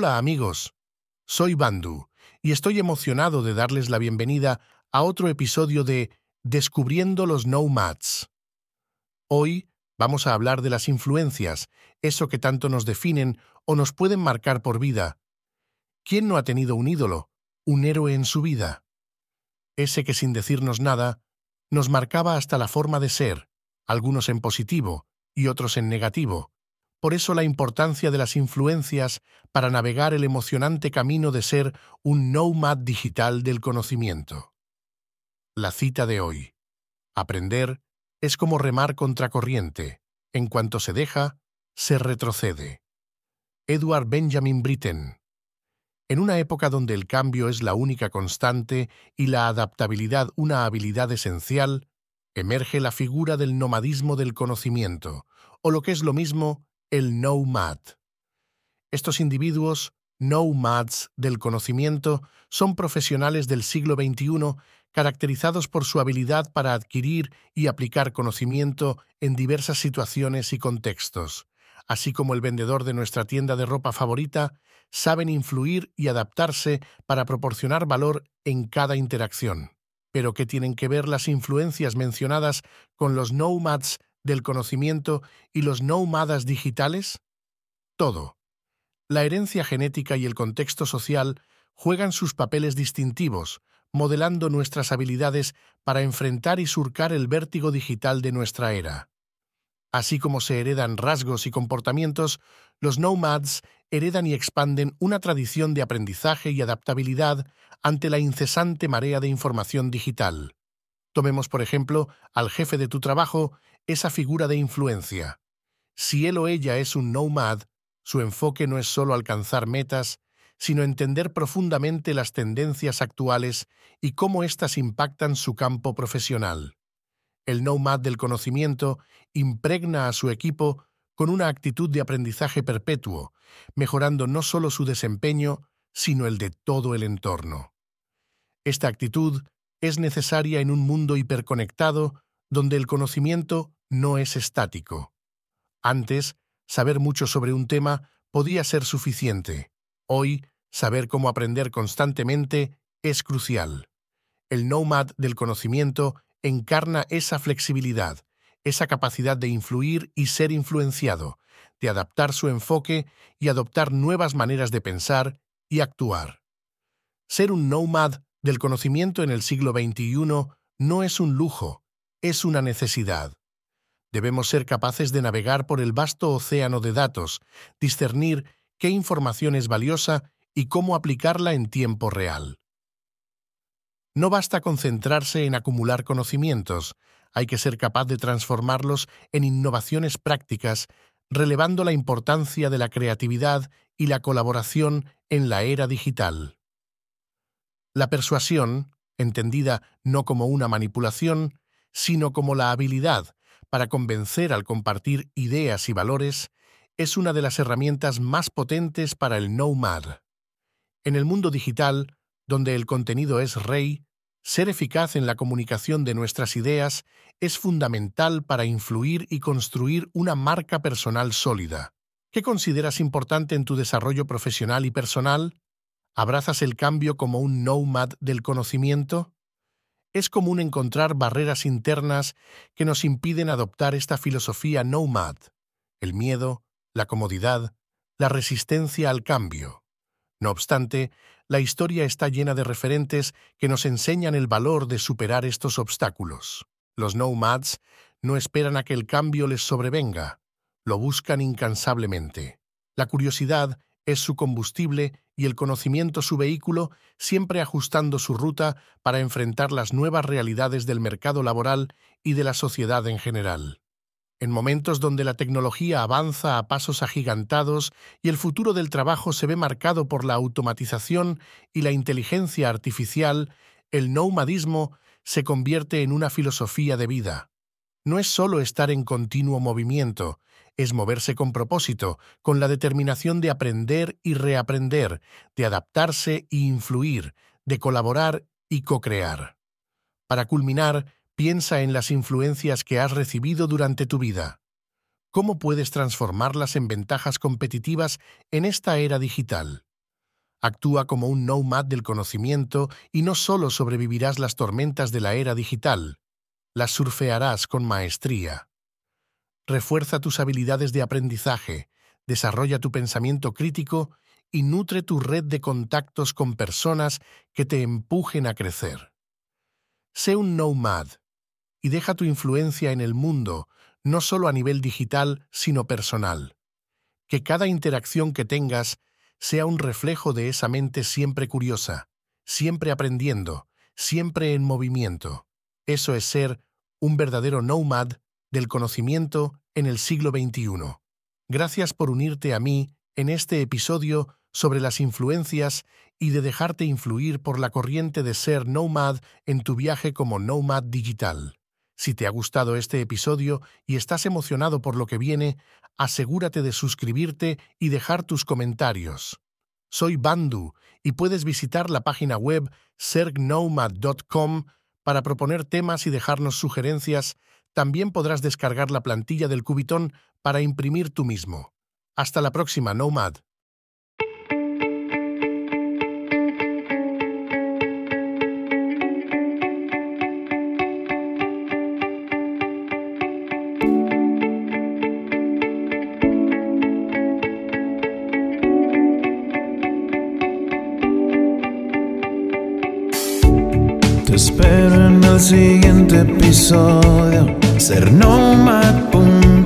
Hola amigos, soy Bandu y estoy emocionado de darles la bienvenida a otro episodio de Descubriendo los Nomads. Hoy vamos a hablar de las influencias, eso que tanto nos definen o nos pueden marcar por vida. ¿Quién no ha tenido un ídolo, un héroe en su vida? Ese que sin decirnos nada, nos marcaba hasta la forma de ser, algunos en positivo y otros en negativo por eso la importancia de las influencias para navegar el emocionante camino de ser un nomad digital del conocimiento. La cita de hoy. Aprender es como remar contracorriente. En cuanto se deja, se retrocede. Edward Benjamin Britten. En una época donde el cambio es la única constante y la adaptabilidad una habilidad esencial, emerge la figura del nomadismo del conocimiento, o lo que es lo mismo, el nomad. Estos individuos, nomads del conocimiento, son profesionales del siglo XXI caracterizados por su habilidad para adquirir y aplicar conocimiento en diversas situaciones y contextos. Así como el vendedor de nuestra tienda de ropa favorita, saben influir y adaptarse para proporcionar valor en cada interacción. Pero ¿qué tienen que ver las influencias mencionadas con los nomads del conocimiento y los nómadas digitales? Todo. La herencia genética y el contexto social juegan sus papeles distintivos, modelando nuestras habilidades para enfrentar y surcar el vértigo digital de nuestra era. Así como se heredan rasgos y comportamientos, los nomads heredan y expanden una tradición de aprendizaje y adaptabilidad ante la incesante marea de información digital. Tomemos, por ejemplo, al jefe de tu trabajo esa figura de influencia. Si él o ella es un nomad, su enfoque no es solo alcanzar metas, sino entender profundamente las tendencias actuales y cómo éstas impactan su campo profesional. El nomad del conocimiento impregna a su equipo con una actitud de aprendizaje perpetuo, mejorando no solo su desempeño, sino el de todo el entorno. Esta actitud es necesaria en un mundo hiperconectado donde el conocimiento no es estático. Antes, saber mucho sobre un tema podía ser suficiente. Hoy, saber cómo aprender constantemente es crucial. El nomad del conocimiento encarna esa flexibilidad, esa capacidad de influir y ser influenciado, de adaptar su enfoque y adoptar nuevas maneras de pensar y actuar. Ser un nomad del conocimiento en el siglo XXI no es un lujo, es una necesidad. Debemos ser capaces de navegar por el vasto océano de datos, discernir qué información es valiosa y cómo aplicarla en tiempo real. No basta concentrarse en acumular conocimientos, hay que ser capaz de transformarlos en innovaciones prácticas, relevando la importancia de la creatividad y la colaboración en la era digital. La persuasión, entendida no como una manipulación, sino como la habilidad para convencer al compartir ideas y valores, es una de las herramientas más potentes para el nomad. En el mundo digital, donde el contenido es rey, ser eficaz en la comunicación de nuestras ideas es fundamental para influir y construir una marca personal sólida. ¿Qué consideras importante en tu desarrollo profesional y personal? ¿Abrazas el cambio como un nomad del conocimiento? Es común encontrar barreras internas que nos impiden adoptar esta filosofía nomad, el miedo, la comodidad, la resistencia al cambio. No obstante, la historia está llena de referentes que nos enseñan el valor de superar estos obstáculos. Los nomads no esperan a que el cambio les sobrevenga, lo buscan incansablemente. La curiosidad es su combustible y el conocimiento su vehículo, siempre ajustando su ruta para enfrentar las nuevas realidades del mercado laboral y de la sociedad en general. En momentos donde la tecnología avanza a pasos agigantados y el futuro del trabajo se ve marcado por la automatización y la inteligencia artificial, el nomadismo se convierte en una filosofía de vida. No es solo estar en continuo movimiento, es moverse con propósito, con la determinación de aprender y reaprender, de adaptarse e influir, de colaborar y co-crear. Para culminar, piensa en las influencias que has recibido durante tu vida. ¿Cómo puedes transformarlas en ventajas competitivas en esta era digital? Actúa como un nomad del conocimiento y no solo sobrevivirás las tormentas de la era digital, las surfearás con maestría. Refuerza tus habilidades de aprendizaje, desarrolla tu pensamiento crítico y nutre tu red de contactos con personas que te empujen a crecer. Sé un nomad y deja tu influencia en el mundo, no solo a nivel digital, sino personal. Que cada interacción que tengas sea un reflejo de esa mente siempre curiosa, siempre aprendiendo, siempre en movimiento. Eso es ser un verdadero nomad del conocimiento en el siglo XXI. Gracias por unirte a mí en este episodio sobre las influencias y de dejarte influir por la corriente de ser nomad en tu viaje como nomad digital. Si te ha gustado este episodio y estás emocionado por lo que viene, asegúrate de suscribirte y dejar tus comentarios. Soy Bandu y puedes visitar la página web sergnomad.com para proponer temas y dejarnos sugerencias. También podrás descargar la plantilla del Cubitón para imprimir tú mismo. Hasta la próxima, Nomad. Espero en el siguiente episodio. Ser nomad.com